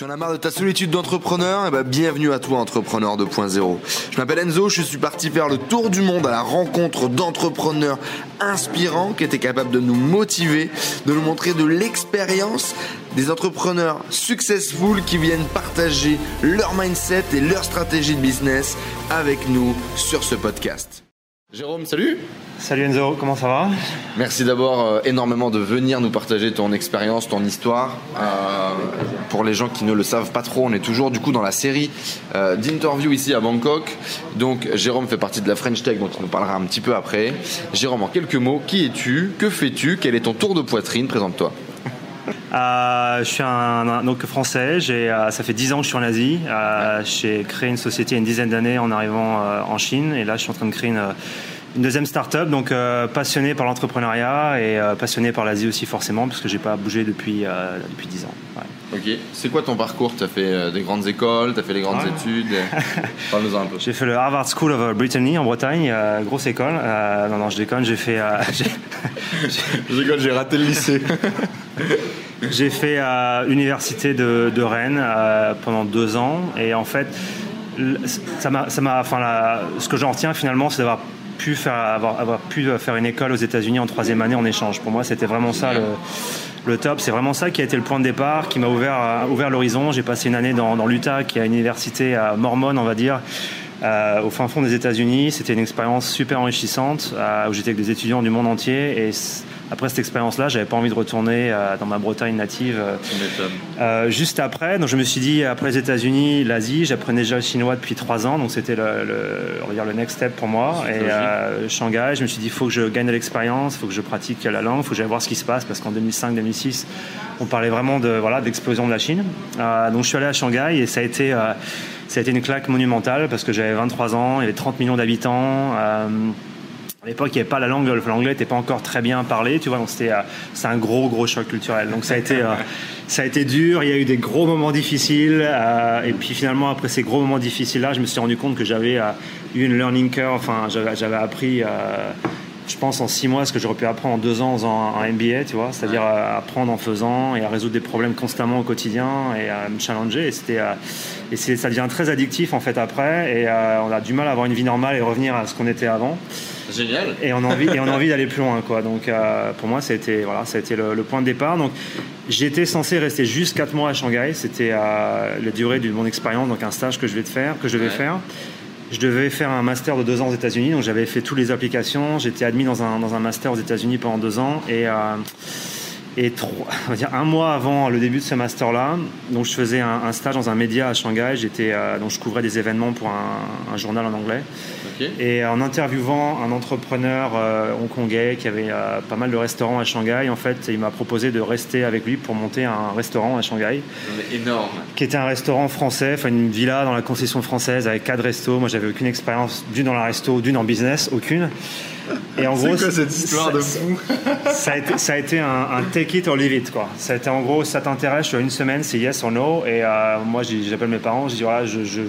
Tu en as marre de ta solitude d'entrepreneur? Eh ben, bienvenue à toi, Entrepreneur 2.0. Je m'appelle Enzo, je suis parti faire le tour du monde à la rencontre d'entrepreneurs inspirants qui étaient capables de nous motiver, de nous montrer de l'expérience, des entrepreneurs successful qui viennent partager leur mindset et leur stratégie de business avec nous sur ce podcast. Jérôme, salut Salut Enzo, comment ça va? Merci d'abord euh, énormément de venir nous partager ton expérience, ton histoire. Euh, pour les gens qui ne le savent pas trop, on est toujours du coup dans la série euh, d'interviews ici à Bangkok. Donc Jérôme fait partie de la French Tech dont on nous parlera un petit peu après. Jérôme, en quelques mots, qui es-tu? Que fais-tu? Quel est ton tour de poitrine? Présente-toi. Euh, je suis un, donc français. Euh, ça fait 10 ans que je suis en Asie. Euh, j'ai créé une société il y a une dizaine d'années en arrivant en Chine. Et là, je suis en train de créer une, une deuxième start-up. Donc, passionné par l'entrepreneuriat et passionné par l'Asie aussi, forcément, parce que j'ai pas bougé depuis, depuis 10 ans. Ok. C'est quoi ton parcours? Tu as fait des grandes écoles, tu as fait les grandes études? Parle-nous un peu. J'ai fait le Harvard School of Brittany en Bretagne, grosse école. non, non, je déconne, j'ai fait. je déconne, j'ai raté le lycée. J'ai fait à l'université de, Rennes euh, pendant deux ans et en fait, ça m'a, enfin, ce que j'en retiens finalement, c'est d'avoir avoir, pu faire une école aux États-Unis en troisième année en échange. Pour moi, c'était vraiment ça le, top. C'est vraiment ça qui a été le point de départ, qui m'a ouvert, euh, l'horizon. J'ai passé une année dans, l'Utah, qui est une université mormone, on va dire. Euh, au fin fond des États-Unis, c'était une expérience super enrichissante où j'étais avec des étudiants du monde entier et après cette expérience-là, j'avais pas envie de retourner euh, dans ma Bretagne native. Euh, euh, juste après, donc je me suis dit après les États-Unis, l'Asie, j'apprenais déjà le chinois depuis trois ans, donc c'était le, on va dire le next step pour moi. Et Shanghai, je me suis dit il faut que je gagne de l'expérience, il faut que je pratique la langue, il faut que j'aille voir ce qui se passe parce qu'en 2005-2006, on parlait vraiment de voilà d'explosion de la Chine. donc je suis allé à Shanghai et ça a été ça a été une claque monumentale parce que j'avais 23 ans, il y avait 30 millions d'habitants. À l'époque, il n'y avait pas la langue, l'anglais n'était pas encore très bien parlé, tu vois, donc c'était euh, c'est un gros gros choc culturel. Donc ça a été euh, ça a été dur, il y a eu des gros moments difficiles, euh, et puis finalement après ces gros moments difficiles là, je me suis rendu compte que j'avais eu une learning curve, enfin j'avais appris je pense en six mois ce que j'aurais pu apprendre en deux ans en MBA, tu vois, c'est-à-dire apprendre en faisant et à résoudre des problèmes constamment au quotidien et à me challenger. Et c'était et ça devient très addictif en fait après, et on a du mal à avoir une vie normale et revenir à ce qu'on était avant. Génial. Et on a envie, et on a envie d'aller plus loin, quoi. Donc, euh, pour moi, ça a été, voilà, été le, point de départ. Donc, j'étais censé rester juste 4 mois à Shanghai. C'était euh, la durée de mon expérience, donc un stage que je vais faire, que je vais faire. Je devais faire un master de deux ans aux États-Unis, donc j'avais fait toutes les applications. J'étais admis dans un, dans un master aux États-Unis pendant deux ans et euh, et on va dire un mois avant le début de ce master-là, donc je faisais un, stage dans un média à Shanghai. J'étais, donc je couvrais des événements pour un journal en anglais. Et en interviewant un entrepreneur euh, hongkongais qui avait euh, pas mal de restaurants à Shanghai, en fait, il m'a proposé de rester avec lui pour monter un restaurant à Shanghai. Énorme. Qui était un restaurant français, enfin une villa dans la concession française avec quatre restos. Moi, j'avais aucune expérience d'une dans la resto, d'une en business, aucune. Et en gros, quoi cette histoire de fou ça, a été, ça a été un, take it or leave it quoi. Ça a été en gros, ça t'intéresse sur une semaine, c'est yes or no. Et euh, moi, j'appelle mes parents, je dis voilà, je, je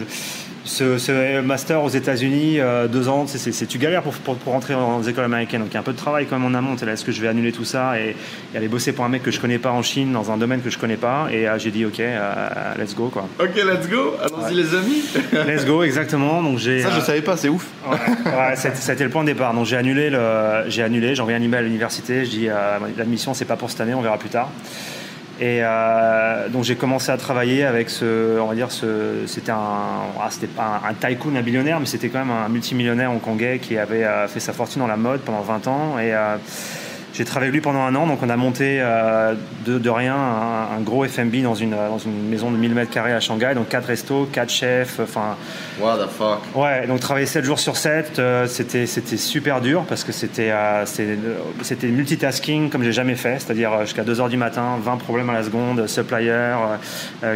ce, master aux États-Unis, euh, deux ans, c'est tu galères pour, pour, rentrer dans les écoles américaines. Donc il y a un peu de travail quand même en amont. Est-ce que je vais annuler tout ça et, aller bosser pour un mec que je connais pas en Chine, dans un domaine que je connais pas? Et euh, j'ai dit ok, euh, let's go quoi. Ok, let's go. Allons-y les amis. let's go, exactement. Donc j'ai. Ça je savais pas, c'est ouf. ouais, c'était le point de départ. Donc j'ai annulé, j'ai annulé, j'ai envoyé un email à l'université. Je dis l'admission c'est pas pour cette année, on verra plus tard. Et euh, donc j'ai commencé à travailler avec ce, on va dire ce, c'était un, ah, c'était pas un, tycoon, un billionnaire, mais c'était quand même un multimillionnaire hongkongais qui avait euh, fait sa fortune dans la mode pendant 20 ans. Et euh, j'ai travaillé avec lui pendant un an, donc on a monté euh, de, rien un, gros FMB dans une, dans une maison de 1000 mètres carrés à Shanghai, donc 4 restos, 4 chefs, enfin... What the fuck? Ouais, donc travailler 7 jours sur 7, euh, c'était, c'était super dur parce que c'était, euh, c'était, multitasking comme j'ai jamais fait, c'est-à-dire jusqu'à 2h du matin, 20 problèmes à la seconde, supplier,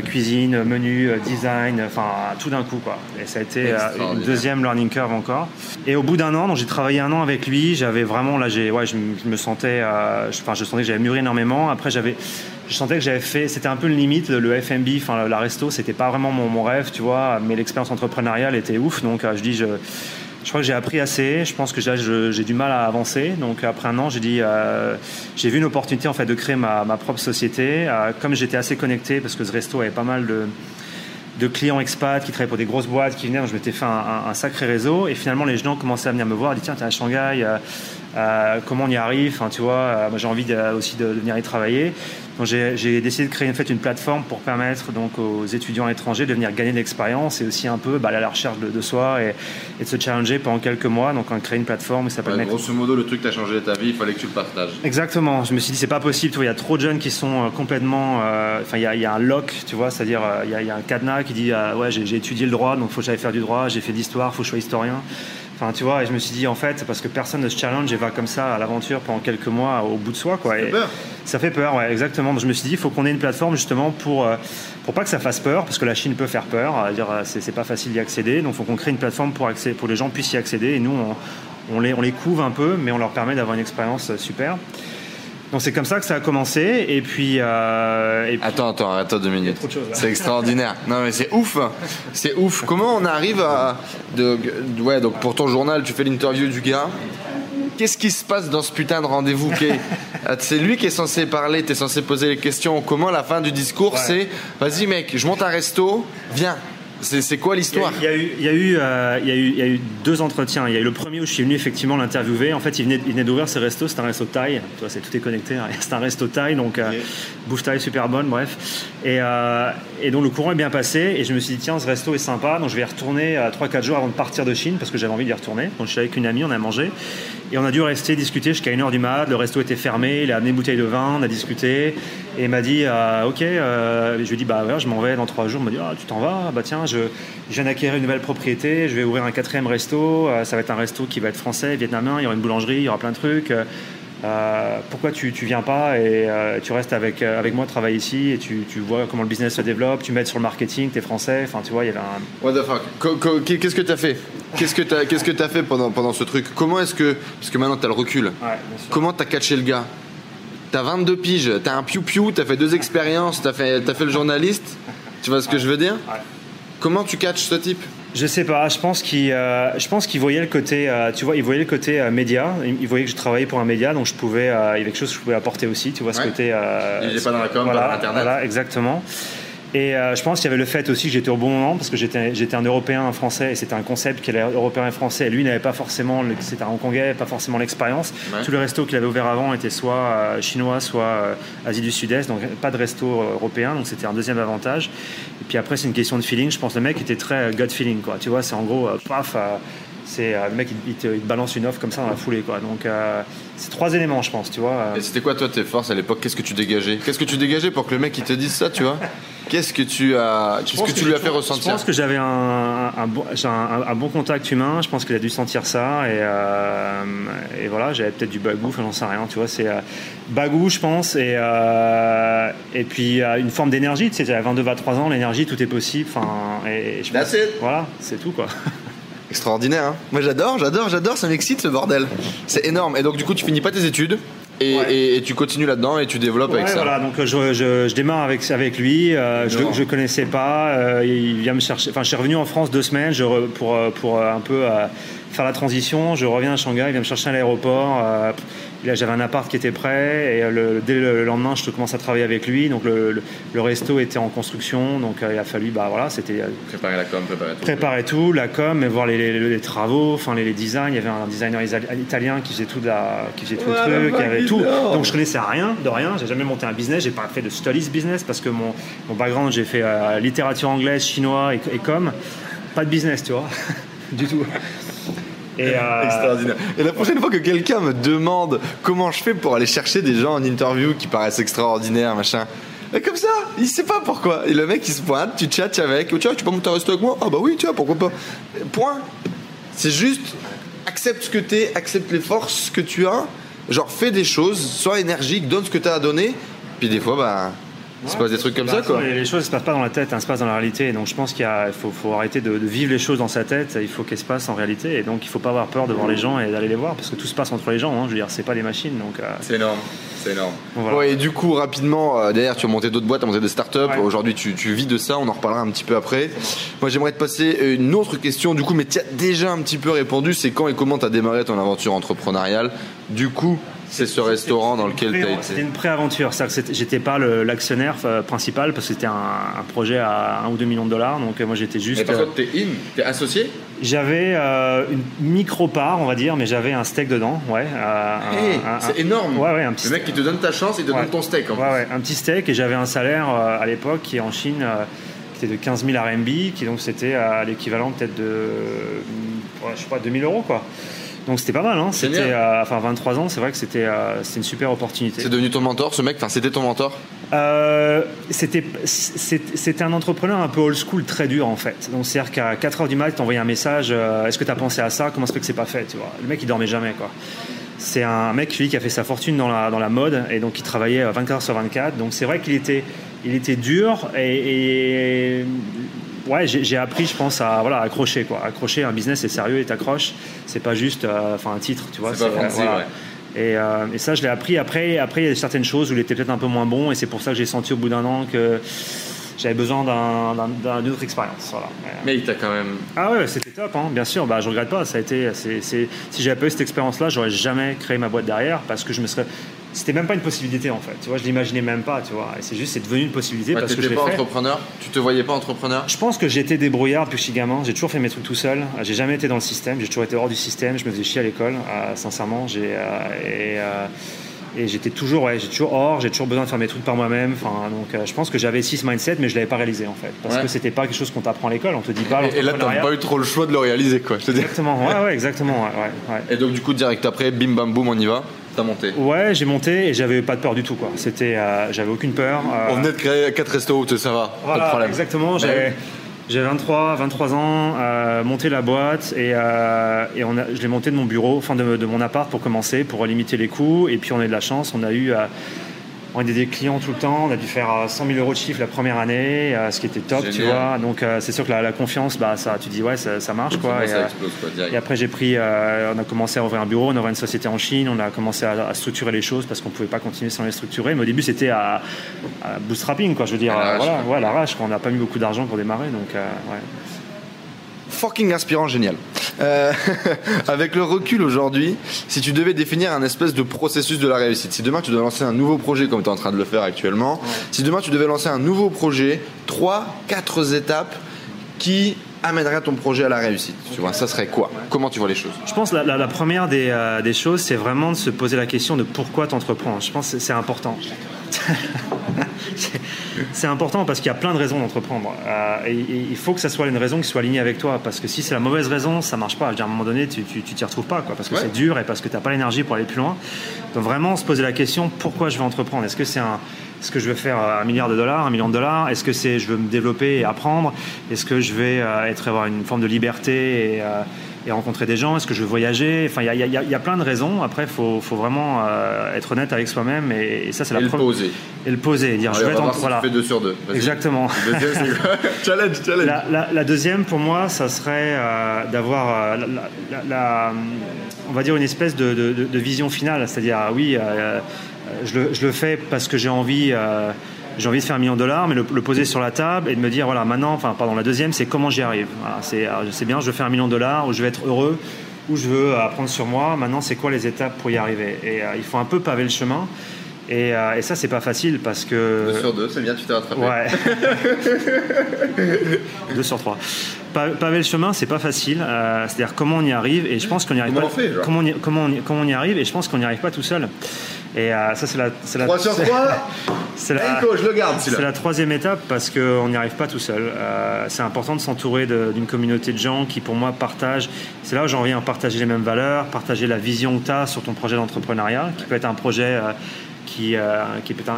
cuisine, menu, design, enfin tout d'un coup quoi. Et ça a été une deuxième learning curve encore. Et au bout d'un an, donc j'ai travaillé un an avec lui, j'avais vraiment, là j'ai, ouais, je me sentais euh, je, enfin, je sentais que j'avais mûri énormément. Après, j'avais, je sentais que j'avais fait, c'était un peu le limite, le FMB, enfin la resto, c'était pas vraiment mon, rêve, tu vois, mais l'expérience entrepreneuriale était ouf. Donc, euh, je dis, je, crois que j'ai appris assez. Je pense que j'ai du mal à avancer. Donc après un an, j'ai dit, euh, j'ai vu une opportunité en fait de créer ma, propre société. Comme j'étais assez connecté, parce que ce resto avait pas mal de, de clients expats qui travaillaient pour des grosses boîtes qui venaient, je m'étais fait un, sacré réseau. Et finalement, les gens commençaient à venir me voir, ils disaient tiens, t'es à Shanghai, euh, comment on y arrive Enfin, tu vois, moi j'ai envie aussi de, venir y travailler. Donc j'ai décidé de créer en fait une plateforme pour permettre donc aux étudiants étrangers de venir gagner de l'expérience et aussi un peu bah, à la recherche de, soi et, de se challenger pendant quelques mois. Donc on a créé une plateforme qui s'appelle. grosso modo, le truc qui a changé ta vie, il fallait que tu le partages. Exactement. Je me suis dit c'est pas possible. il y a trop de jeunes qui sont euh, complètement. Euh, enfin, il, y a un lock, tu vois, c'est-à-dire euh, il, y a un cadenas qui dit ouais j'ai étudié le droit, donc faut que j'aille faire du droit. J'ai fait d'histoire, faut que je sois historien. Enfin, tu vois, et je me suis dit, en fait, parce que personne ne se challenge et va comme ça à l'aventure pendant quelques mois au bout de soi, quoi. Ça fait peur. Ça fait peur, ouais, exactement. Donc, je me suis dit, il faut qu'on ait une plateforme justement pour, euh, pour pas que ça fasse peur, parce que la Chine peut faire peur. dire, euh, c'est pas facile d'y accéder. Donc, il faut qu'on crée une plateforme pour, accéder, pour les gens puissent y accéder. Et nous, on, on, les, on les couvre un peu, mais on leur permet d'avoir une expérience euh, super. Donc c'est comme ça que ça a commencé et puis. Euh, attends, attends, attends deux minutes. C'est extraordinaire. non mais c'est ouf, c'est ouf. Comment on arrive à, de, ouais donc pour ton journal tu fais l'interview du gars. Qu'est-ce qui se passe dans ce putain de rendez-vous C'est lui qui est censé parler, tu es censé poser les questions. Comment la fin du discours c'est vas-y mec, je monte un resto, viens. C'est quoi l'histoire? Il, y, a eu, il, y a eu, euh, il, y a eu, deux entretiens. Il y a eu le premier où je suis venu effectivement l'interviewer. En fait, il venait, venait d'ouvrir ce resto. C'est un resto thaï. c'est tout est connecté. Hein. C'est un resto thaï, donc euh, bouffe thaï super bonne, bref. Et, euh, et, donc le courant est bien passé. Et je me suis dit tiens, ce resto est sympa. Donc je vais y retourner 3-4 jours avant de partir de Chine parce que j'avais envie d'y retourner. Donc je suis avec une amie, on a mangé. Et on a dû rester discuter jusqu'à 1h du mat. Le resto était fermé. Il a amené une bouteille de vin. On a discuté. Et il m'a dit Ok. je lui ai dit Bah ouais, je m'en vais dans 3 jours. Il m'a dit ah, Tu t'en vas? Bah tiens, je je viens d'acquérir une nouvelle propriété, je vais ouvrir un quatrième resto, euh, ça va être un resto qui va être français, vietnamien, il y aura une boulangerie, il y aura plein de trucs. Euh, pourquoi tu, tu viens pas et euh, tu restes avec, avec moi, travailler ici et tu, tu, vois comment le business se développe, tu m'aides sur le marketing, tu es français, enfin tu vois, il y avait un... What the fuck? Qu'est-ce que tu as fait? Qu'est-ce que tu as, qu'est-ce que as fait pendant, pendant ce truc? Comment est-ce que... Parce que maintenant tu as le recul. comment tu as catché le gars? T'as 22 piges, t'as un piou-piou, t'as fait deux expériences, t'as fait, as fait le journaliste. Tu vois ce que je veux dire? Comment tu catches ce type? Je sais pas, je pense qu'il euh, je pense qu'il voyait le côté euh, tu vois, il voyait le côté euh, média, il, voyait que je travaillais pour un média donc je pouvais il y avait quelque chose que je pouvais apporter aussi, tu vois ce côté il n'est pas dans la com, voilà, pas dans internet. Voilà, exactement. Et euh, je pense qu'il y avait le fait aussi que j'étais au bon moment parce que j'étais un Européen, un Français et c'était un concept qui est européen et français. Et lui n'avait pas forcément, c'était un Hongkongais, pas forcément l'expérience. Tous les restos qu'il avait ouverts avant étaient soit euh, chinois, soit euh, Asie du Sud-Est, donc pas de resto européen. Donc c'était un deuxième avantage. Et puis après c'est une question de feeling. Je pense que le mec était très gut feeling quoi. Tu vois, c'est en gros paf c'est le mec il, te, balance une offre comme ça dans la foulée quoi donc c'est trois éléments je pense tu vois et c'était quoi toi tes forces à l'époque? Qu'est-ce que tu dégageais? Qu'est-ce que tu dégageais pour que le mec il te dise ça tu vois? Qu'est-ce que tu as, qu'est-ce que, tu lui as fait ressentir? Je pense que j'avais un, bon, un, bon contact humain. Je pense qu'il a dû sentir ça et, euh, et voilà, j'avais peut-être du bagou, enfin j'en sais rien. Tu vois, c'est euh, bagou, je pense, et euh, et puis une forme d'énergie. Tu sais, j'avais 22, 23 ans, l'énergie, tout est possible. Enfin, et je pense, voilà, c'est tout quoi. Extraordinaire. Hein Moi, j'adore, j'adore, j'adore. Ça m'excite ce bordel. C'est énorme. Et donc, du coup, tu finis pas tes études. Et, tu continues là-dedans et tu développes avec ça. Voilà, donc je, je, démarre avec, avec lui. Euh, je ne connaissais pas. Euh, il vient me chercher. Enfin, je suis revenu en France deux semaines je, pour, pour un peu euh, faire la transition. Je reviens à Shanghai. Il vient me chercher à l'aéroport j'avais un appart qui était prêt et euh, dès le lendemain, je commence à travailler avec lui. Donc le, resto était en construction, donc euh, il a fallu, bah voilà, c'était euh, préparer la com, préparer tout, préparer tout, la com, voir les, travaux, enfin les, designs. Il y avait un designer italien qui faisait tout, la, qui faisait tout le truc, qui avait tout. Donc je connaissais rien, de rien. J'ai jamais monté un business, j'ai pas fait de studies business parce que mon, mon background, j'ai fait littérature anglaise, chinois et, et com, pas de business, tu vois, du tout. Euh, extraordinaire. Et la prochaine fois que quelqu'un me demande comment je fais pour aller chercher des gens en interview qui paraissent extraordinaires, machin. Et comme ça, il sait pas pourquoi. Et le mec il se pointe, tu chattes avec, oh, tu peux monter un avec moi? Ah bah oui, tu vois, pourquoi pas. Point. C'est juste, accepte ce que t'es, accepte les forces que tu as, genre fais des choses, sois énergique, donne ce que tu as à donner, puis des fois, bah, Il se passe des trucs comme ça, quoi. Les choses ne se passent pas dans la tête, elles se passent dans la réalité. Donc je pense qu'il faut, faut, arrêter de, vivre les choses dans sa tête. Il faut qu'elles se passent en réalité. Et donc il ne faut pas avoir peur de voir les gens et d'aller les voir parce que tout se passe entre les gens. Hein. Je veux dire, c'est pas des machines. Donc euh. c'est énorme. C'est énorme. et du coup, rapidement, euh, derrière, tu as monté d'autres boîtes, tu as monté des startups. Aujourd'hui, tu, tu, vis de ça. On en reparlera un petit peu après. Moi, j'aimerais te passer une autre question. Du coup, mais tu as déjà un petit peu répondu. C'est quand et comment tu as démarré ton aventure entrepreneuriale? Du coup, c'est ce restaurant dans lequel tu as été C'était une pré-aventure. J'étais pas l'actionnaire euh, principal parce que c'était un, projet à 1 ou 2 millions de dollars. Donc euh, moi j'étais juste. Et toi, t'es in T'es associé? J'avais euh, une micro-part, on va dire, mais j'avais un steak dedans. Ouais. c'est énorme. Ouais, ouais, un petit Le mec qui te donne ta chance, il te donne ton steak. En ouais, ouais, un petit steak et j'avais un salaire à l'époque qui est en Chine. qui était de 15 000 RMB, qui donc c'était à l'équivalent peut-être de, je sais pas, 2000 euros quoi. Donc c'était pas mal, hein. C'était, euh, enfin 23 ans, c'est vrai que c'était, euh, une super opportunité. C'est devenu ton mentor, ce mec? Enfin, c'était ton mentor? Euh, c'était, c'était un entrepreneur un peu old school, très dur en fait. Donc c'est-à-dire qu'à 4 h du mat, t'envoyais un message. Est-ce que tu as pensé à ça? Comment se fait que c'est pas fait? Tu vois? Le mec, il dormait jamais, quoi. C'est un mec lui, qui a fait sa fortune dans la, dans la mode et donc il travaillait 24 h sur 24. Donc c'est vrai qu'il était, il était dur et, et ouais, j'ai appris, je pense, à voilà, accrocher quoi. Accrocher un business, c'est sérieux et t'accroches. C'est pas juste, euh, enfin, un titre, tu vois. C'est pas et, euh, et, ça, je l'ai appris. Après, après, il y a certaines choses où il était peut-être un peu moins bon, et c'est pour ça que j'ai senti au bout d'un an que j'avais besoin d'une autre expérience. Voilà. Mais il t'a quand même. Ah ouais, c'était top, hein, bien sûr. Bah, je regrette pas. Ça a été, si j'avais pas eu cette expérience-là, j'aurais jamais créé ma boîte derrière parce que je me serais c'était même pas une possibilité en fait. Tu vois, je l'imaginais même pas, tu vois. Et c'est juste, c'est devenu une possibilité parce que je pas entrepreneur? Tu te voyais pas entrepreneur? Je pense que j'étais débrouillard depuis que je suis gamin. J'ai toujours fait mes trucs tout seul. J'ai jamais été dans le système. J'ai toujours été hors du système. Je me faisais chier à l'école, euh, sincèrement. J'ai euh, et euh, et j'étais toujours, ouais, j'ai toujours hors, j'ai toujours besoin de faire mes trucs par moi-même. Enfin, donc, je pense que j'avais six mindset, mais je l'avais pas réalisé en fait, parce que c'était pas quelque chose qu'on t'apprend à l'école. On te dit pas. Et, là, t'as pas eu trop le choix de le réaliser, quoi. exactement. Ouais, ouais, exactement. Ouais, ouais, Et donc, du coup, direct après, bim bam boum, on y va. T'as monté Ouais, j'ai monté et j'avais pas de peur du tout. Quoi. C'était, euh, j'avais aucune peur. Euh. On venait de créer 4 restos, ça va. Voilà, pas de problème. Exactement. J'ai, j'ai 23, 23 ans, euh, monté la boîte et, euh, et on a, je l'ai monté de mon bureau, enfin de, de, mon appart pour commencer, pour limiter les coûts. Et puis on a eu de la chance, on a eu on a des clients tout le temps. On a dû faire 100 euh, 000 euros de chiffre la première année, euh, ce qui était top, tu vois. Donc euh, c'est sûr que la, confiance, bah ça, tu dis ouais, ça, marche quoi. Et, après j'ai pris, on a commencé à ouvrir un bureau, on a ouvert une société en Chine, on a commencé à, structurer les choses parce qu'on pouvait pas continuer sans les structurer. Mais au début c'était à, bootstrapping quoi, je veux dire, voilà, ouais, l'arrache. On n'a pas mis beaucoup d'argent pour démarrer, donc ouais fucking inspirant, génial. Euh, avec le recul aujourd'hui, si tu devais définir un espèce de processus de la réussite, si demain tu devais lancer un nouveau projet comme tu es en train de le faire actuellement, si demain tu devais lancer un nouveau projet, trois, quatre étapes qui amèneraient ton projet à la réussite Tu vois, ça serait quoi? Comment tu vois les choses? Je pense que la, première des, euh, des choses, c'est vraiment de se poser la question de pourquoi tu entreprends. Je pense que c'est important. c'est important parce qu'il y a plein de raisons d'entreprendre. Euh, et, il faut que ça soit une raison qui soit alignée avec toi. Parce que si c'est la mauvaise raison, ça marche pas. à un moment donné, tu t'y retrouves pas. Quoi, parce que c'est dur et parce que tu n'as pas l'énergie pour aller plus loin. Donc vraiment se poser la question pourquoi je vais entreprendre? Est-ce que c'est un. Est-ce que je veux faire un milliard de dollars, un million de dollars? Est-ce que c'est je veux me développer et apprendre? Est-ce que je vais euh, être avoir une forme de liberté et, euh, et rencontrer des gens Est-ce que je veux voyager? Enfin, il y, y, a plein de raisons. Après, il faut, faut, vraiment euh, être honnête avec soi-même et, ça, c'est la Et le poser. Et le poser, dire je vais être voilà. Tu fais deux sur deux. Exactement. challenge, challenge. La, la, deuxième, pour moi, ça serait euh, d'avoir euh, la, on va dire une espèce de, de, de vision finale, c'est-à-dire ah oui, je le, je, le, fais parce que j'ai envie j'ai envie de faire un million de dollars, mais le, poser sur la table et de me dire, voilà, maintenant, enfin, pardon, la deuxième, c'est comment j'y arrive. Voilà, c'est, bien, je veux faire un million de dollars, ou je veux être heureux, ou je veux apprendre sur moi. Maintenant, c'est quoi les étapes pour y arriver? Et euh, il faut un peu paver le chemin. Et, euh, et, ça, c'est pas facile parce que. Deux sur deux, c'est bien, tu t'es rattrapé. Ouais. deux sur trois. Paver le chemin, c'est pas facile. Euh, c'est-à-dire comment on y arrive. Et je pense qu'on y arrive comment pas. On fait, comment, on y, comment, on comment on y arrive. Et je pense qu'on n'y arrive pas tout seul. Et euh, ça, c'est la, c'est la. 3 sur 3 C'est la, je le garde, c'est la troisième étape parce qu'on n'y arrive pas tout seul. Euh, c'est important de s'entourer d'une communauté de gens qui, pour moi, partagent. C'est là où j'en viens à partager les mêmes valeurs, partager la vision que tu as sur ton projet d'entrepreneuriat, qui peut être un projet qui, qui peut être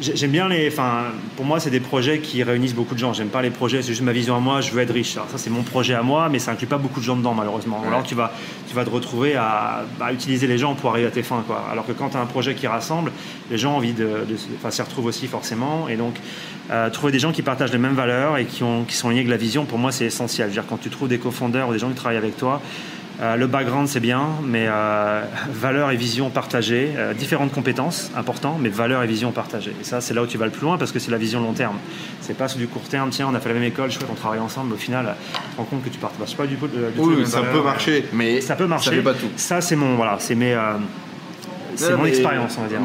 J'aime bien les. Enfin, pour moi, c'est des projets qui réunissent beaucoup de gens. J'aime pas les projets, c'est juste ma vision à moi. Je veux être riche. ça, c'est mon projet à moi, mais ça inclut pas beaucoup de gens dedans, malheureusement. Alors, tu vas, tu vas te retrouver à, utiliser les gens pour arriver à tes fins, quoi. Alors que quand tu as un projet qui rassemble, les gens ont envie de, enfin, s'y retrouvent aussi forcément. Et donc, euh, trouver des gens qui partagent les mêmes valeurs et qui, ont, qui sont liés avec la vision, pour moi, c'est essentiel. dire, quand tu trouves des cofondeurs ou des gens qui travaillent avec toi, euh, le background, c'est bien, mais euh, valeur et vision partagées, euh, différentes compétences, important, mais valeur et vision partagées. Et ça, c'est là où tu vas le plus loin parce que c'est la vision long terme. C'est pas sur du court terme, tiens, on a fait la même école, chouette, on travaille ensemble, au final, tu te rends compte que tu partages pas du, tout. oui, ça peut marcher, mais ça peut marcher. Ça fait pas tout. Ça, c'est mon, voilà, c'est mes c'est mon expérience, on va dire.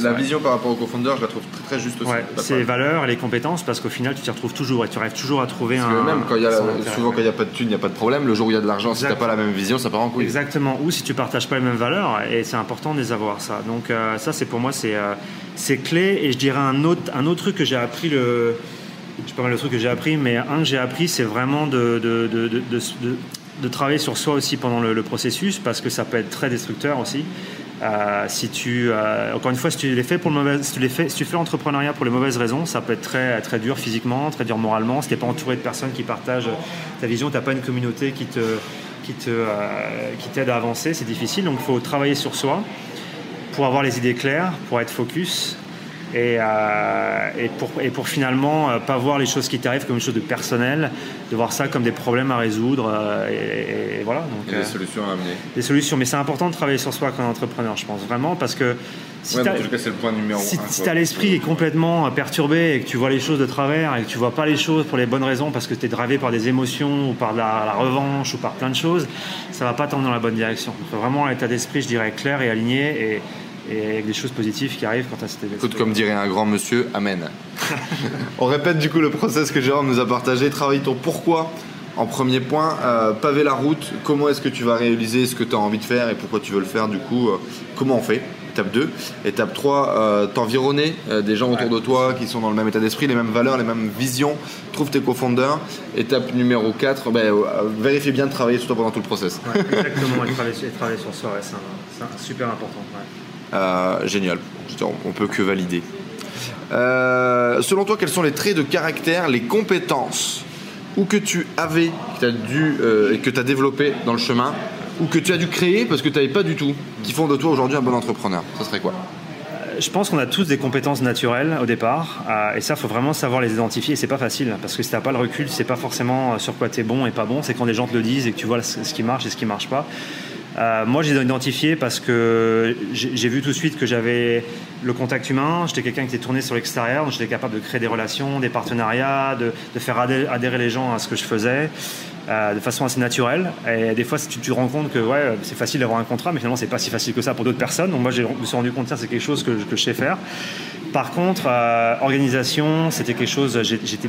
la vision par rapport au cofondeur, je la trouve très, juste aussi. c'est les valeurs et les compétences parce qu'au final, tu t'y retrouves toujours et tu arrives toujours à trouver un. même quand il y a, souvent quand il n'y a pas de thunes, il n'y a pas de problème. Le jour où il y a de l'argent, si tu n'as pas la même vision, ça part en couille. Exactement. Ou si tu partages pas les mêmes valeurs, et c'est important de les avoir, ça. Donc, euh, ça, c'est pour moi, c'est euh, c'est clé. Et je dirais un autre, un autre truc que j'ai appris le. Je sais pas mal de trucs que j'ai appris, mais un que j'ai appris, c'est vraiment de, de, de, de, travailler sur soi aussi pendant le, le, processus parce que ça peut être très destructeur aussi. Euh, si tu, euh, encore une fois, si tu les fais pour tu les fais, tu fais l'entrepreneuriat pour les mauvaises raisons, ça peut être très très dur physiquement, très dur moralement. Si t'es pas entouré de personnes qui partagent ta vision, t'as pas une communauté qui te qui te euh, qui t'aide à avancer, c'est difficile. Donc, il faut travailler sur soi pour avoir les idées claires, pour être focus et, euh, et, pour, et pour finalement euh, pas voir les choses qui t'arrivent comme une chose de personnel, de voir ça comme des problèmes à résoudre euh, et, voilà. Donc, des solutions à amener. Des solutions, mais c'est important de travailler sur soi comme entrepreneur, je pense vraiment, parce que si tu as l'esprit est complètement perturbé et que tu vois les choses de travers et que tu vois pas les choses pour les bonnes raisons parce que tu es drivé par des émotions ou par la, la, revanche ou par plein de choses, ça va pas tendre dans la bonne direction. Il faut vraiment un état d'esprit, je dirais, clair et aligné et et avec des choses positives qui arrivent quand à cet événement. Écoute, comme dirait un grand monsieur, Amen. On répète du coup le process que Jérôme nous a partagé. Travaille ton pourquoi en premier point. Euh, paver la route, comment est-ce que tu vas réaliser ce que tu as envie de faire et pourquoi tu veux le faire du coup, euh, comment on fait? Étape 2. Étape 3, euh, t'environner euh, des gens autour de toi qui sont dans le même état d'esprit, les mêmes valeurs, les mêmes visions. Trouve tes cofondeurs. Étape numéro 4, ben, vérifie bien de travailler sur toi pendant tout le process. exactement, et travailler, sur soi, c'est super important. Euh, génial. On peut que valider. Euh, selon toi, quels sont les traits de caractère, les compétences ou que tu avais, que as dû euh, et que tu as développé dans le chemin, ou que tu as dû créer parce que tu n'avais pas du tout, qui font de toi aujourd'hui un bon entrepreneur? Ça serait quoi? Je pense qu'on a tous des compétences naturelles au départ, et ça, il faut vraiment savoir les identifier. Et c'est pas facile, parce que si t'as pas le recul, c'est pas forcément sur quoi tu es bon et pas bon. C'est quand les gens te le disent et que tu vois ce qui marche et ce qui marche pas. Euh, moi, je les ai identifiés parce que j'ai vu tout de suite que j'avais le contact humain. J'étais quelqu'un qui était tourné sur l'extérieur, donc j'étais capable de créer des relations, des partenariats, de, faire adhérer les gens à ce que je faisais. Euh, de façon assez naturelle. Et des fois, tu te rends compte que ouais, c'est facile d'avoir un contrat, mais finalement, c'est pas si facile que ça pour d'autres personnes. Donc moi, je me suis rendu compte que c'est quelque chose que, je sais faire. Par contre, euh, organisation, c'était quelque chose. J'étais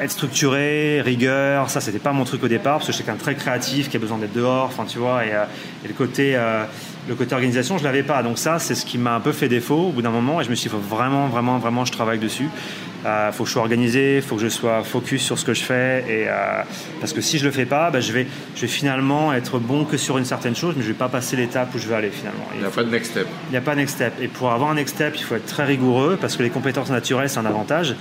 être structuré, rigueur, ça c'était pas mon truc au départ parce que je suis quelqu'un très créatif qui a besoin d'être dehors, enfin tu vois, et, euh, le côté euh, le côté organisation je l'avais pas, donc ça c'est ce qui m'a un peu fait défaut au bout d'un moment et je me suis dit faut vraiment vraiment vraiment je travaille dessus, euh, faut que je sois organisé, il faut que je sois focus sur ce que je fais et parce que si je le fais pas, bah, je vais je vais finalement être bon que sur une certaine chose, mais je vais pas passer l'étape où je veux aller finalement. Il n'y a pas de next step. Il n'y a pas de next step et pour avoir un next step il faut être très rigoureux parce que les compétences naturelles c'est un avantage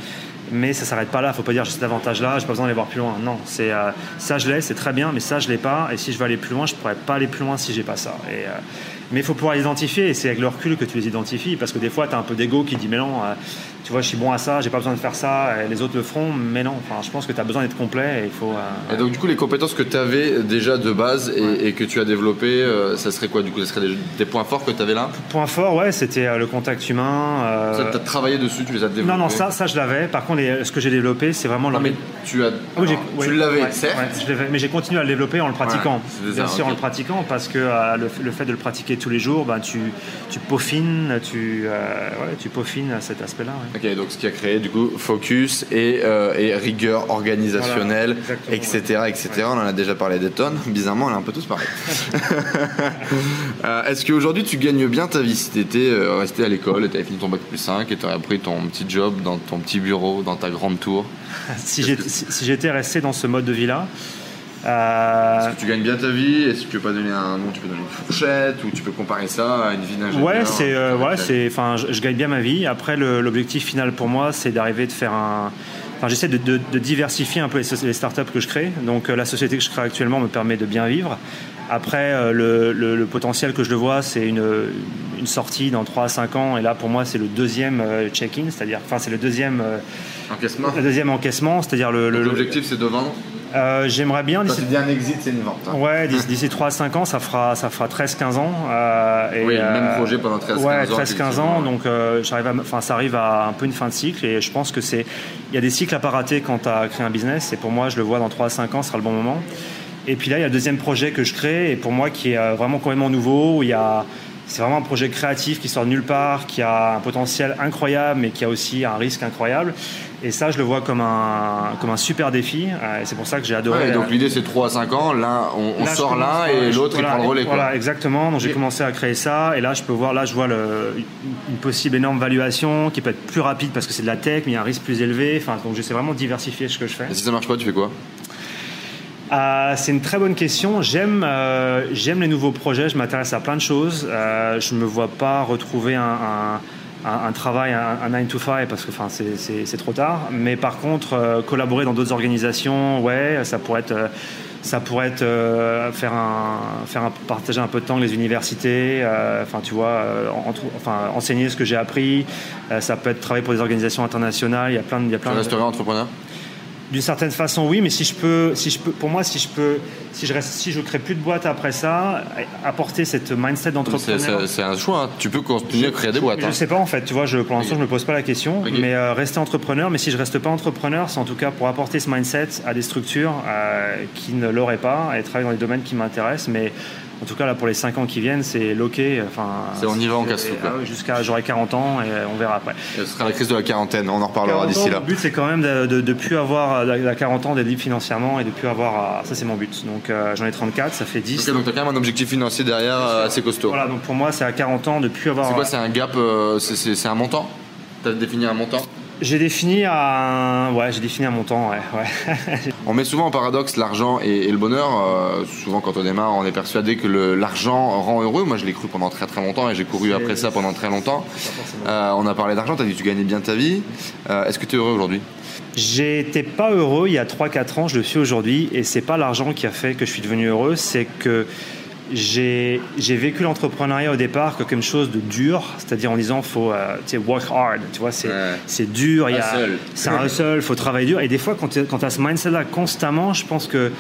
mais ça s'arrête pas là. Faut pas dire j'ai cet avantage-là, j'ai pas besoin d'aller voir plus loin. Non, c'est euh, ça je l'ai, c'est très bien, mais ça je l'ai pas. Et si je veux aller plus loin, je pourrais pas aller plus loin si j'ai pas ça. Et, euh, mais il faut pouvoir les identifier, et c'est avec le recul que tu les identifies, parce que des fois tu as un peu d'ego qui dit mais non, euh, tu vois, je suis bon à ça, j'ai pas besoin de faire ça, et les autres le feront, mais non. Enfin, je pense que tu as besoin d'être complet et il faut. et donc du coup, les compétences que tu avais déjà de base et, que tu as développées, ça serait quoi du coup? Ça serait des, points forts que tu avais là? Points forts, ouais, c'était le contact humain. Ça, tu as travaillé dessus, tu les as développés Non, non, ça, ça je l'avais. Par contre, ce que j'ai développé, c'est vraiment. Non, mais tu as. tu l'avais, certes. mais j'ai continué à le développer en le pratiquant. Bien sûr, en le pratiquant, parce que euh, le, fait de le pratiquer tous les jours, ben, tu, tu peaufines, tu, euh, tu peaufines cet aspect-là. Ok, donc ce qui a créé du coup focus et, euh, et rigueur organisationnelle, etc., etc. On en a déjà parlé des tonnes. Bizarrement, on est un peu tous pareil. Est-ce qu'aujourd'hui tu gagnes bien ta vie si tu étais resté à l'école et tu avais fini ton bac plus 5 et tu aurais pris ton petit job dans ton petit bureau, dans ta grande tour? Si j'étais resté dans ce mode de vie-là, Euh... que tu gagnes bien ta vie? Et si tu veux pas donner un nom, tu peux donner une fourchette ou tu peux comparer ça à une vie d'ingénieur? Ouais, c'est, euh, ouais, c'est, enfin, je, gagne bien ma vie. Après, l'objectif final pour moi, c'est d'arriver de faire un. Enfin, j'essaie de, de, diversifier un peu les, les, startups que je crée. Donc, euh, la société que je crée actuellement me permet de bien vivre. Après, le, le, potentiel que je le vois, c'est une, une, sortie dans 3 à 5 ans. Et là, pour moi, c'est le deuxième check-in, c'est-à-dire, enfin, c'est le deuxième encaissement. Le deuxième encaissement, c'est-à-dire le. L'objectif, c'est de vendre? Euh, J'aimerais bien. D'ici... un exit, c'est une vente. Hein. Ouais, d'ici 3 à 5 ans, ça fera, ça fera 13-15 ans. Euh, et, oui, le même euh, projet pendant 13-15 ouais, 13-15 ans. Donc, j'arrive enfin, ça arrive à un peu une fin de cycle. Et je pense que c'est. Il y a des cycles à pas rater quand tu as créé un business. Et pour moi, je le vois dans 3 à 5 ans, ce sera le bon moment. Et puis là, il y a le deuxième projet que je crée. Et pour moi, qui est vraiment complètement nouveau. Où il y a c'est vraiment un projet créatif qui sort de nulle part, qui a un potentiel incroyable, mais qui a aussi un risque incroyable. Et ça, je le vois comme un, comme un super défi. Euh, et c'est pour ça que j'ai adoré. donc l'idée, c'est 3 à 5 ans. Là, on, sort l'un et l'autre, il prend le relais. Voilà, exactement. Donc j'ai commencé à créer ça. Et là, je peux voir, là, je vois le, une possible énorme valuation qui peut être plus rapide parce que c'est de la tech, mais il y a un risque plus élevé. Enfin, donc j'essaie vraiment de diversifier ce que je fais. Et si ça marche pas, tu fais quoi? Euh, c'est une très bonne question. J'aime, euh, j'aime les nouveaux projets. Je m'intéresse à plein de choses. Euh, je ne me vois pas retrouver un, un, travail, un, 9 to 5 parce que c'est, trop tard. Mais par contre, collaborer dans d'autres organisations, ouais, ça pourrait être. ça pourrait être faire un, faire un, partager un peu de temps avec les universités, enfin tu vois, enfin enseigner ce que j'ai appris. ça peut être travailler pour des organisations internationales. Il y a plein de, il y a plein. Tu resterais entrepreneur? D'une certaine façon, oui, mais si je peux, si je peux, pour moi, si je peux, si je reste, si je crée plus de boîtes après ça, apporter cette mindset d'entrepreneur. C'est un choix. Hein. Tu peux continuer à créer des boîtes. Je, ne hein. sais pas en fait. Tu vois, je, pour l'instant, je me pose pas la question. Mais euh, rester entrepreneur. Mais si je reste pas entrepreneur, c'est en tout cas pour apporter ce mindset à des structures euh, qui ne l'auraient pas et travailler dans les domaines qui m'intéressent. Mais en tout cas, là, pour les 5 ans qui viennent, c'est loqué. Enfin, c'est on y va, on casse tout. Ah jusqu'à j'aurai 40 ans et on verra après. Ce sera la crise de la quarantaine, on en reparlera d'ici là. Le but, c'est quand même de ne plus avoir la, 40 ans d'être libre financièrement et de plus avoir. Ça, c'est mon but. Donc, euh, j'en ai 34, ça fait 10. donc, tu as quand même un objectif financier derrière euh, assez costaud. Voilà, donc pour moi, c'est à 40 ans de plus avoir. C'est quoi C'est un gap euh, C'est un montant? Tu as défini un montant? J'ai défini un, ouais, j'ai défini un montant, ouais. ouais. on met souvent en paradoxe l'argent et, le bonheur. Euh, souvent, quand on démarre, on est persuadé que l'argent rend heureux. Moi, je l'ai cru pendant très très longtemps et j'ai couru après ça pendant très longtemps. Euh, on a parlé d'argent. tu as dit que tu gagnais bien ta vie. Euh, est-ce que tu es heureux aujourd'hui? J'étais pas heureux il y a 3-4 ans. Je le suis aujourd'hui, et c'est pas l'argent qui a fait que je suis devenu heureux. C'est que j'ai vécu l'entrepreneuriat au départ comme quelque chose de dur, c'est-à-dire en disant faut euh, work hard, tu vois, c'est dur, c'est un hustle, faut travailler dur. Et des fois, quand tu as ce mindset-là constamment, je pense que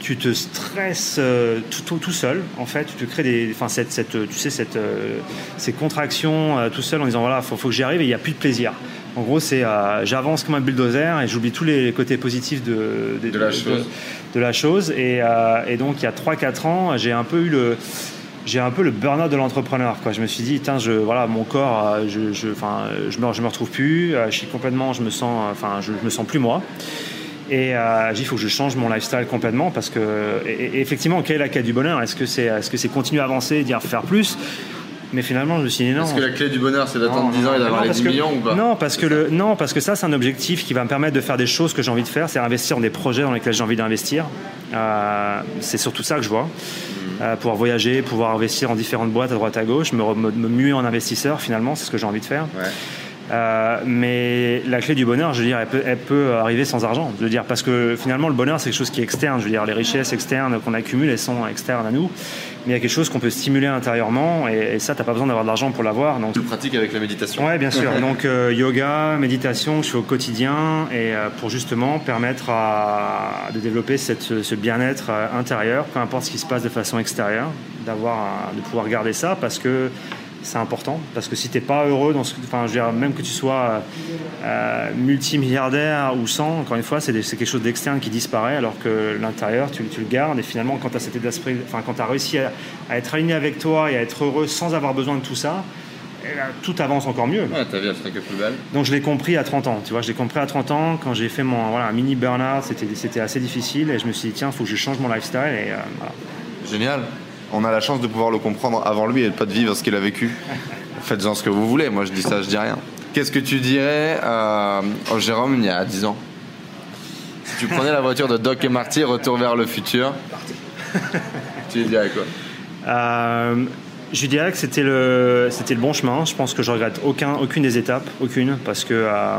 tu te stresses euh, tout, tout, seul, en fait, tu te crées des, enfin, cette, cette, tu sais, cette, euh, ces contractions tout seul en disant voilà, faut, faut que j'y arrive et il n'y a plus de plaisir. En gros, c'est j'avance comme un bulldozer et j'oublie tous les côtés positifs de, de, la, chose. de la chose. Et, et, donc, il y a 3-4 ans, j'ai un peu eu le j'ai un peu le burn-out de l'entrepreneur. Quoi. Je me suis dit, je, voilà, mon corps, je, je, je, me, je me retrouve plus, je suis complètement, je me sens, enfin, je, me sens plus moi. Et euh, il faut que je change mon lifestyle complètement parce que, effectivement, quelle est la quête du bonheur? Est-ce que c'est est -ce c'est continuer à avancer, dire faire plus? Mais finalement, je me suis dit non. Est-ce que la clé du bonheur, c'est d'attendre 10 ans et d'avoir les 10 millions ou pas? Non, parce que, le, non, parce que ça, c'est un objectif qui va me permettre de faire des choses que j'ai envie de faire, c'est investir dans des projets dans lesquels j'ai envie d'investir. Euh, c'est surtout ça que je vois. Mmh. Euh, pouvoir voyager, pouvoir investir en différentes boîtes à droite à gauche, me, me, me muer en investisseur, finalement, c'est ce que j'ai envie de faire. Ouais. Euh, mais la clé du bonheur, je veux dire, elle peut, arriver sans argent. Je veux dire, parce que finalement, le bonheur, c'est quelque chose qui est externe. Je veux dire, les richesses externes qu'on accumule, elles sont externes à nous. Mais il y a quelque chose qu'on peut stimuler intérieurement, et, ça, t'as pas besoin d'avoir de l'argent pour l'avoir. Donc, tu pratiques avec la méditation. Ouais, bien sûr. donc, euh, yoga, méditation, je fais au quotidien, et euh, pour justement permettre à, de développer cette, ce bien-être intérieur, peu importe ce qui se passe de façon extérieure, d'avoir, de pouvoir garder ça, parce que c'est important parce que si tu n'es pas heureux dans ce enfin je veux dire, même que tu sois euh, multimilliardaire ou sans encore une fois c'est quelque chose d'externe qui disparaît alors que l'intérieur tu, tu, le gardes et finalement quand tu as cet état d'esprit enfin quand tu as réussi à, être aligné avec toi et à être heureux sans avoir besoin de tout ça eh ben, tout avance encore mieux. Ouais, ta vie elle serait que plus belle. Donc je l'ai compris à 30 ans, tu vois, je l'ai compris à 30 ans quand j'ai fait mon voilà, un mini burn-out, c'était assez difficile et je me suis dit tiens, il faut que je change mon lifestyle et euh, voilà. Génial on a la chance de pouvoir le comprendre avant lui et pas de vivre ce qu'il a vécu. Faites-en ce que vous voulez. Moi, je dis ça, je dis rien. Qu'est-ce que tu dirais à Jérôme il y a 10 ans? Tu prenais la voiture de Doc et Marty, retour vers le futur, tu lui dirais quoi? Euh, je dirais que c'était le, c'était le bon chemin. Je pense que je regrette aucun, aucune des étapes, aucune, parce que euh,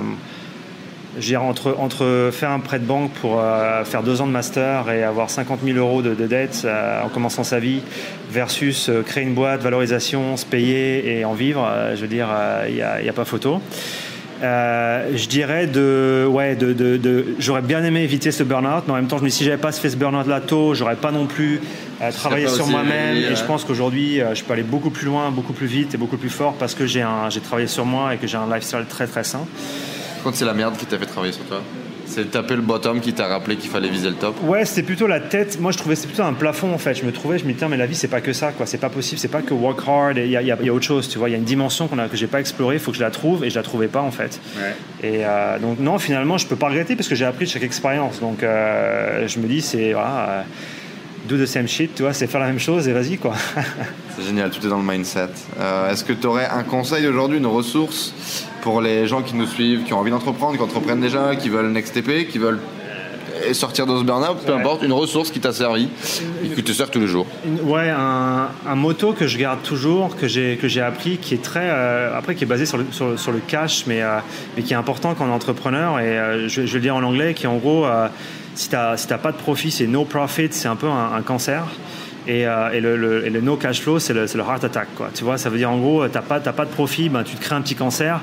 je dirais entre, entre faire un prêt de banque pour euh, faire deux ans de master et avoir 50 000 euros de, de dette euh, en commençant sa vie versus euh, créer une boîte, valorisation, se payer et en vivre, je veux dire, il n'y a, pas photo. Je dirais de, ouais, de, de, de- j'aurais bien aimé éviter ce burn-out, mais en même temps, je me dis si j'avais pas fait ce burn-out là tôt, j'aurais pas non plus travaillé sur moi-même. Et je pense qu'aujourd'hui, je peux aller beaucoup plus loin, beaucoup plus vite et beaucoup plus fort parce que j'ai travaillé sur moi et que j'ai un lifestyle très très sain. Par contre, c'est la merde qui t'a fait travailler sur toi. C'est taper le bottom qui t'a rappelé qu'il fallait viser le top. Ouais, c'était plutôt la tête. Moi, je trouvais c'était plutôt un plafond en fait. Je me trouvais, je me disais, mais la vie, c'est pas que ça, quoi. C'est pas possible. C'est pas que work hard. Y y il y a autre chose, tu vois. Il y a une dimension qu'on a, que j'ai pas explorée. Il faut que je la trouve et je la trouvais pas en fait. Et euh, donc non, finalement, je peux pas regretter parce que j'ai appris de chaque expérience. Donc euh, je me dis, c'est voilà, euh, do the same shit, tu vois, c'est faire la même chose et vas-y quoi. C'est génial, tout est dans le mindset. Euh, Est-ce que tu aurais un conseil aujourd'hui, une ressource pour les gens qui nous suivent, qui ont envie d'entreprendre, qui entreprennent déjà, qui veulent Next TP, qui veulent sortir de ce burn-out, peu Ouais. importe, une ressource qui t'a servi et qui te sert tous les jours Ouais, un, un motto que je garde toujours, que j'ai que j'ai appris, qui est très euh, après qui est basé sur le, sur, le- sur le cash, mais euh, mais qui est important quand on est entrepreneur et euh, je, je vais le dire en anglais, qui est en gros si t'as si t'as pas de profit, c'est no profit, c'est un peu un, un cancer. Et, euh, et le, le- et le no cash flow, c'est le, c'est le heart attack. Quoi. Tu vois, ça veut dire en gros, t'as pas, t'as pas de profit, ben, tu te crées un petit cancer.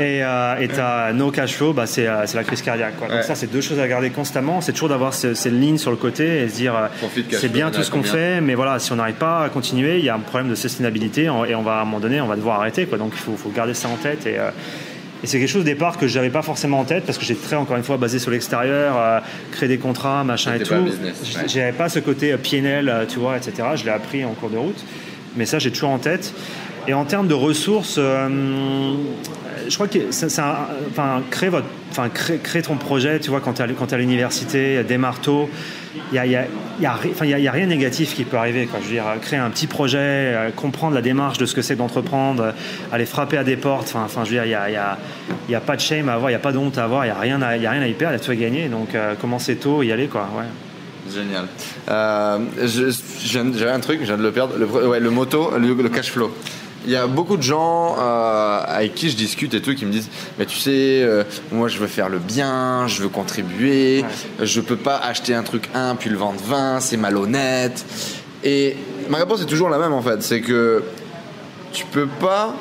Et euh, et t'as no cash flow, bah, c'est euh, c'est la crise cardiaque. Quoi. Ouais. Donc ça, c'est deux choses à garder constamment. C'est toujours d'avoir ce- cette ligne sur le côté et se dire, euh, c'est bien tout ce qu'on fait, mais voilà, si on n'arrive pas à continuer, il y a un problème de sustainabilité et on va à un moment donné, on va devoir arrêter. Quoi. Donc il faut, faut garder ça en tête. Et, euh, et c'est quelque chose au départ que j'avais pas forcément en tête parce que j'étais très, encore une fois, basé sur l'extérieur, euh, créer des contrats, machin et tout. ouais. J'avais pas ce côté euh, PNL, euh, tu vois, etc. Je l'ai appris en cours de route. Mais ça, j'ai toujours en tête. Et en termes de ressources, euh, je crois que ça, ça- enfin, créer, votre, enfin, créer, créer ton projet, tu vois, quand tu es à l'université, démarre tôt, il n'y a, y a- rien de négatif qui peut arriver. Quoi. Je veux dire, créer un petit projet, euh, comprendre la démarche de ce que c'est d'entreprendre, euh, aller frapper à des portes, il n'y a, y a- pas de shame à avoir, il n'y a pas de honte à avoir, il n'y a, rien à- y a rien à y perdre, il y a tout à gagner. Donc, euh, commencer tôt, y aller, quoi. Ouais. Génial. Euh, J'avais un truc, je viens de le perdre. Le, le moto, le cash flow. Il y a beaucoup de gens euh, avec qui je discute et tout qui me disent Mais tu sais, euh, moi je veux faire le bien, je veux contribuer, je peux pas acheter un truc 1 puis le vendre 20, c'est malhonnête. Et ma réponse est toujours la même en fait c'est que tu peux pas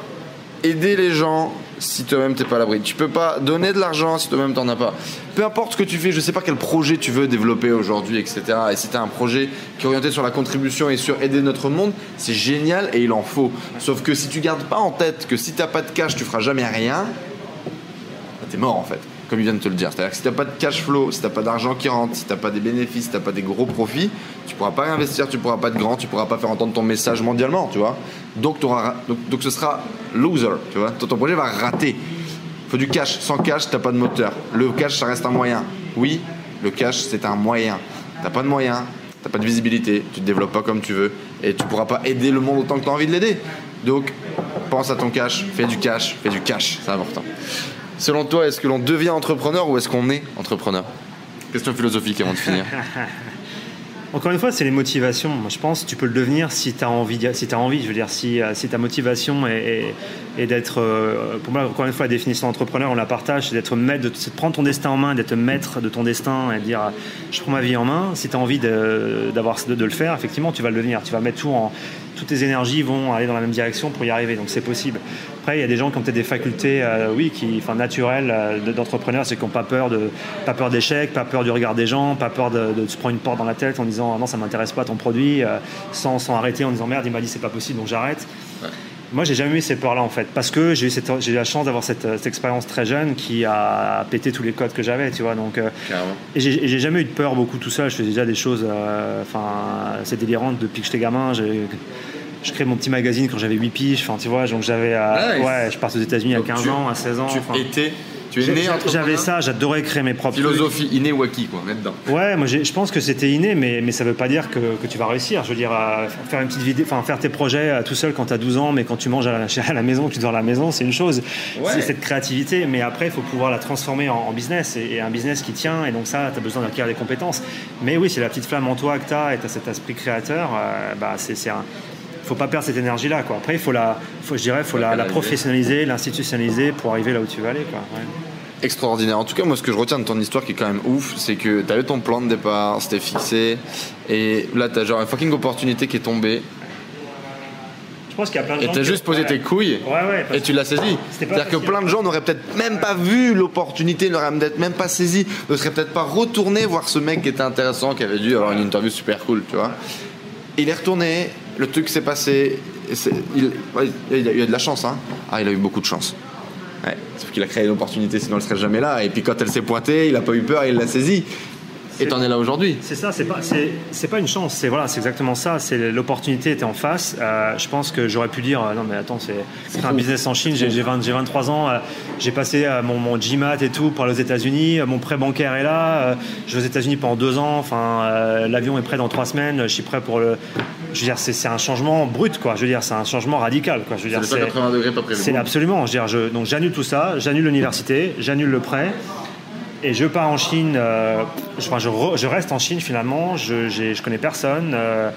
aider les gens si toi-même t'es pas à l'abri. Tu peux pas donner de l'argent si toi-même t'en as pas. Peu importe ce que tu fais, je sais pas quel projet tu veux développer aujourd'hui, etc. Et si t'as un projet qui est orienté sur la contribution et sur aider notre monde, c'est génial et il en faut. Sauf que si tu gardes pas en tête que si t'as pas de cash, tu feras jamais rien, t'es mort en fait. Comme il vient de te le dire. C'est-à-dire que si t'as pas de cash flow, si t'as pas d'argent qui rentre, si t'as pas des bénéfices, si t'as pas des gros profits, tu pourras pas investir, tu pourras pas être grand, tu pourras pas faire entendre ton message mondialement, tu vois. Donc, t'auras- donc, ce sera loser, tu vois. Ton, ton projet va rater. Faut du cash. Sans cash, t'as pas de moteur. Le cash, ça reste un moyen. Oui, le cash, c'est un moyen. T'as pas de moyen, t'as pas de visibilité, tu te développes pas comme tu veux, et tu pourras pas aider le monde autant que tu as envie de l'aider. Donc, pense à ton cash, fais du cash, fais du cash, c'est important. Selon toi, est-ce que l'on devient entrepreneur ou est-ce qu'on est entrepreneur? Question philosophique avant de finir. Encore une fois, c'est les motivations. Moi, je pense que tu peux le devenir si tu as envie. Si as envie, je veux dire, si, euh, ta motivation est, d'être. euh, Pour moi, encore une fois, la définition d'entrepreneur, on la partage, c'est d'être maître, de, prendre ton destin en main, d'être maître de ton destin et de dire, euh, je prends ma vie en main. Si tu as envie de, de, de le faire, effectivement, tu vas le devenir. Tu vas mettre tout en. Toutes tes énergies vont aller dans la même direction pour y arriver. Donc, c'est possible. Après, il y a des gens qui ont peut-être des facultés, euh, oui, qui, enfin, naturelles euh, de- d'entrepreneurs, c'est qui n'ont pas peur de, pas peur d'échec, pas peur du regard des gens, pas peur de, de se prendre une porte dans la tête en disant ah non, ça m'intéresse pas ton produit, euh, sans, sans arrêter en disant merde, il m'a dit c'est pas possible, donc j'arrête. Moi, j'ai jamais eu ces peurs-là en fait, parce que j'ai eu, cette- j'ai eu la chance d'avoir cette, cette expérience très jeune qui a pété tous les codes que j'avais, tu vois. Donc, euh, et j'ai et j'ai jamais eu de peur beaucoup tout seul. Je faisais déjà des choses, euh, enfin, c'est délirant depuis que j'étais gamin. J'ai- Je crée mon petit magazine quand j'avais 8 piges, enfin, tu vois, donc j'avais, Nice. ouais, je pars aux États-Unis à Donc 15 tu- ans, à 16 ans. Tu étais Tu es né J'avais ça, j'adorais créer mes propres trucs. Philosophie innée ou acquis, quoi, est dedans. Ouais, moi je pense que c'était inné, mais, mais ça veut pas dire que, que tu vas réussir. Je veux dire, à faire une petite vidéo, enfin faire tes projets euh, tout seul quand tu as 12 ans, mais quand tu manges à la, à la maison, tu dors à la maison, c'est une chose. Ouais. C'est cette créativité, mais après il faut pouvoir la transformer en, en business et, et un business qui tient, et donc ça, tu as besoin d'acquérir des compétences. Mais oui, c'est la petite flamme en toi que tu as et tu as cet esprit créateur, euh, bah, c'est c'est un. Faut pas perdre cette énergie-là. Quoi. Après, il faut la, faut, je dirais, faut la, la professionnaliser, l'institutionnaliser pour arriver là où tu veux aller. Quoi. Ouais. Extraordinaire. En tout cas, moi, ce que je retiens de ton histoire qui est quand même ouf, c'est que tu avais ton plan de départ, c'était fixé, et là, tu as genre une fucking opportunité qui est tombée, Je pense qu'il y a plein de et gens tu as qui- juste posé ouais. tes couilles. Ouais, ouais, Et tu l'as saisi. C'est-à-dire que plein de gens n'auraient peut-être même pas vu l'opportunité, n'auraient peut-être même pas saisi, ne seraient peut-être pas retournés voir ce mec qui était intéressant, qui avait dû avoir une interview super cool, tu vois. Il est retourné, le truc s'est passé, il, il a de la chance, hein. Ah, il a eu beaucoup de chance. Sauf qu'il a créé une opportunité, sinon elle serait jamais là. Et puis quand elle s'est pointée, il a pas eu peur, il l'a saisie. Et t'en es là aujourd'hui. C'est ça, c'est pas, c'est, c'est pas une chance, c'est voilà, c'est exactement ça. C'est l'opportunité était en face. Euh, je pense que j'aurais pu dire euh, non mais attends, c'est, c'est un business en Chine. J'ai, j'ai, 20 j'ai 23 ans, euh, j'ai passé mon, mon GMAT et tout pour aller aux États-Unis. Mon prêt bancaire est là. je vais aux États-Unis pendant deux ans. Enfin, l'avion est prêt dans trois semaines. Je suis prêt pour le. Je veux dire, c'est, un changement brut quoi. Je veux dire, c'est un changement radical quoi. Je veux dire, C'est 180 degrés pas prévu. c'est absolument. Je veux dire, je- donc j'annule tout ça, j'annule l'université, j'annule le prêt. Et je pars en Chine, euh, je, enfin, je, re- je reste en Chine finalement, je, je connais personne, euh,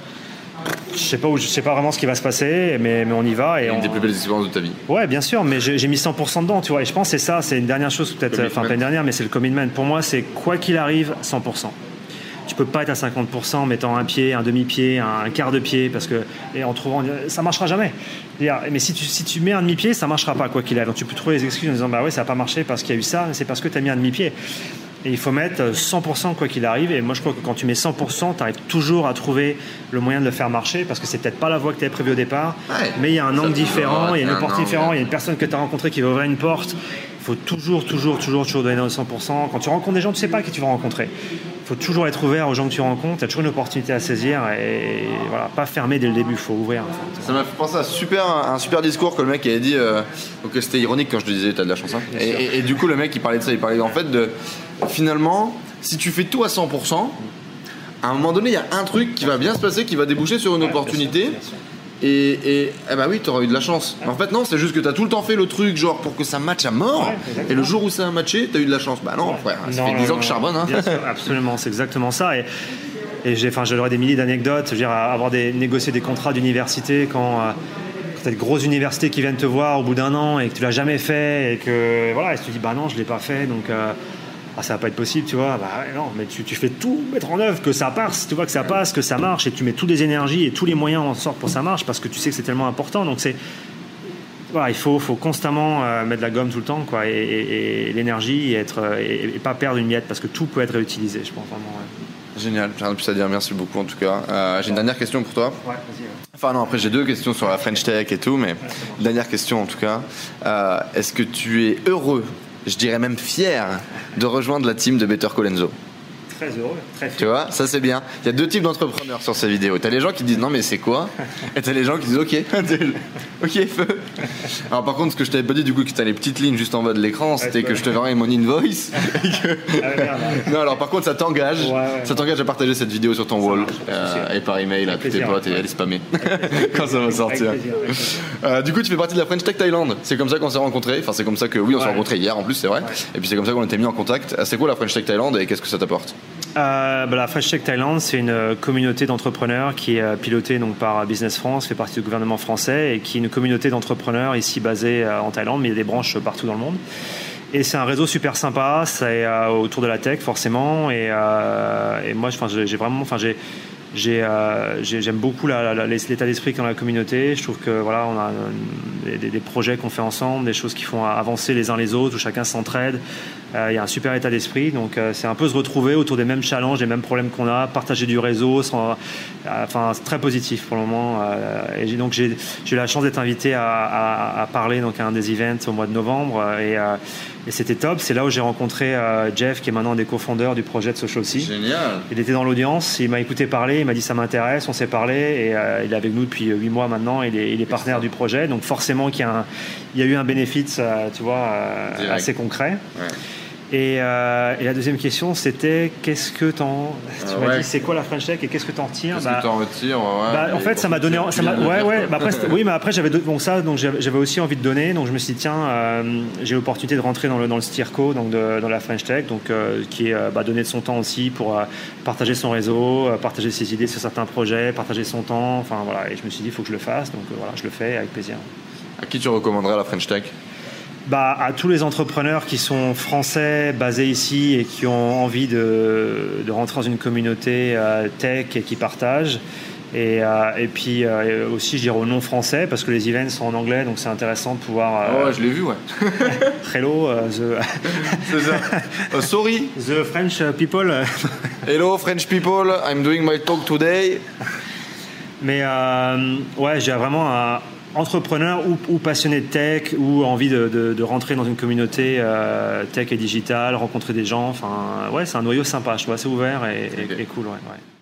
je sais pas où, je sais pas vraiment ce qui va se passer, mais, mais on y va et Une on, des plus belles expériences de ta vie. Ouais, bien sûr, mais j'ai mis 100% dedans, tu vois. Et je pense que c'est ça, c'est une dernière chose, peut-être, Commitment. enfin pas une dernière, mais c'est le commitment. Pour moi, c'est quoi qu'il arrive, 100%. Tu peux pas être à 50% en mettant un pied, un demi-pied, un quart de pied, parce que et en trouvant, ça marchera jamais. Mais si tu, si tu mets un demi-pied, ça marchera pas quoi qu'il arrive. Donc tu peux trouver des excuses en disant bah ouais, ça a pas marché parce qu'il y a eu ça, mais c'est parce que tu as mis un demi-pied. Et il faut mettre 100% quoi qu'il arrive. Et moi, je crois que quand tu mets 100%, tu arrives toujours à trouver le moyen de le faire marcher parce que c'est peut-être pas la voie que tu avais prévue au départ, Ouais. mais il y a un angle différent, il y a une angle. différente, il y a une personne que tu as rencontrée qui va ouvrir une porte. Il faut toujours, toujours, toujours, toujours donner 100%. Quand tu rencontres des gens, tu sais pas qui tu vas rencontrer. Il faut toujours être ouvert aux gens que tu rencontres. Tu as toujours une opportunité à saisir et voilà, pas fermer dès le début. Il faut ouvrir. en fait. Ça m'a fait penser à un super, un super discours que le mec avait dit. euh, donc c'était ironique quand je te disais t'as de la chance. hein. Et, et- et du coup le mec il parlait de ça, il parlait en fait de finalement si tu fais tout à 100%, à un moment donné il y a un truc qui va bien se passer, qui va déboucher sur une Ouais, opportunité. bien sûr, bien sûr. Et, et eh bah oui, t'auras eu de la chance. Mais en fait, non, c'est juste que t'as tout le temps fait le truc, genre pour que ça matche à mort. Ouais, et le jour où ça a matché, t'as eu de la chance. Bah non, frère, ça Non, fait non, 10 ans non, que je charbonne. Hein. Sûr, absolument, c'est exactement ça. Et, et j'ai, enfin, j'aurais des milliers d'anecdotes. Je veux dire, avoir des, négocier des contrats d'université quand, euh, quand tu as de grosses universités qui viennent te voir au bout d'un an et que tu l'as jamais fait et que voilà, et tu te dis bah non, je l'ai pas fait, donc euh, ah, ça va pas être possible, tu vois. Bah non, mais tu, tu fais tout mettre en œuvre, que ça passe, tu vois que ça passe, que ça marche, et tu mets toutes les énergies et tous les moyens en sorte pour que ça marche parce que tu sais que c'est tellement important. Donc c'est voilà, il faut, faut constamment euh, mettre de la gomme tout le temps, quoi, et, et- et l'énergie, et, être, euh, et, pas perdre une miette, parce que tout peut être réutilisé, je pense vraiment. Ouais, Génial, j'ai rien de plus à dire. Merci beaucoup en tout cas. Euh, j'ai une dernière question pour toi. Ouais, vas-y. ouais. Enfin non, après j'ai deux questions sur la French Tech et tout, mais dernière question en tout cas. Euh, Est-ce que tu es heureux, je dirais même fier, de rejoindre la team de Better Colenso Très heureux, très Tu vois, ça c'est bien. Il y a deux types d'entrepreneurs sur ces vidéos. T'as les gens qui disent non mais c'est quoi Et t'as les gens qui disent ok, ok feu. Alors par contre ce que je t'avais pas dit du coup que t'as les petites lignes juste en bas de l'écran, c'était que je te verrais mon invoice. et que- Ah merde, non alors par contre ça t'engage, Ouais, ouais. ça t'engage à partager cette vidéo sur ton wall euh, et par email à tous tes potes et à les spammer quand ça va Avec sortir. plaisir, avec plaisir. Euh, du coup, tu fais partie de la French Tech Thailand. C'est comme ça qu'on s'est rencontrés. Enfin, c'est comme ça que oui, on s'est rencontrés hier en plus, c'est vrai. Et puis c'est comme ça qu'on était mis en contact. Euh, C'est quoi la French Tech Thailand et qu'est-ce que ça t'apporte? Euh, bah, la Fresh Tech Thailand, c'est une euh, communauté d'entrepreneurs qui est euh, pilotée donc, par Business France, fait partie du gouvernement français et qui est une communauté d'entrepreneurs ici basée euh, en Thaïlande, mais il y a des branches partout dans le monde. Et c'est un réseau super sympa, c'est euh, autour de la tech forcément. Et, euh, et moi, j'ai vraiment, enfin, j'ai, euh, j'ai- j'aime beaucoup la- la- l'état d'esprit dans la communauté. Je trouve que voilà, on a euh, des, des projets qu'on fait ensemble, des choses qui font avancer les uns les autres, où chacun s'entraide. Euh, Il y a un super état d'esprit, donc euh, c'est un peu se retrouver autour des mêmes challenges, des mêmes problèmes qu'on a, partager du réseau, sans- euh, enfin c'est très positif pour le moment. euh, et donc j'ai eu la chance d'être invité à, à- à parler donc à un des events au mois de novembre, euh, et, euh, Et c'était top. C'est là où j'ai rencontré Jeff, qui est maintenant un des cofondeurs du projet de Social Génial. Il était dans l'audience, il m'a écouté parler, il m'a dit ça m'intéresse, on s'est parlé et il est avec nous depuis 8 mois maintenant. Il est, il est partenaire du projet. Donc forcément qu'il y, a il y a eu un bénéfice, tu vois, assez concret. Ouais. Euh, et, la deuxième question, c'était qu'est-ce que t'en. Tu m'as dit c'est quoi la French Tech et qu'est-ce que t'en retires Qu'est-ce bah, que t'en retires bah, En fait, ça m'a donné. Ça ouais, ouais. Bah, après, oui, mais après, j'avais bon, ça, donc j'avais aussi envie de donner. Donc je me suis dit, tiens, euh, j'ai l'opportunité de rentrer dans le, dans le STIRCO, donc dans la French Tech, donc, euh, qui est bah, donner de son temps aussi pour partager son réseau, partager ses idées sur certains projets, partager son temps. Enfin voilà. Et je me suis dit, il faut que je le fasse. Donc voilà, je le fais avec plaisir. À qui tu recommanderais la French Tech bah, à tous les entrepreneurs qui sont français, basés ici et qui ont envie de, de rentrer dans une communauté euh, tech et qui partagent. Et, euh, et puis euh, aussi, je dirais aux non-français, parce que les events sont en anglais, donc c'est intéressant de pouvoir. oh, ouais, je l'ai vu, ouais. Hello, the. sorry. The French people. Hello, French people. I'm doing my talk today. Mais ouais, j'ai vraiment un entrepreneur ou, passionné de tech ou envie de, rentrer dans une communauté euh, tech et digital, rencontrer des gens. Enfin, ouais, c'est un noyau sympa, je trouve assez ouvert et, et cool. Ouais, ouais.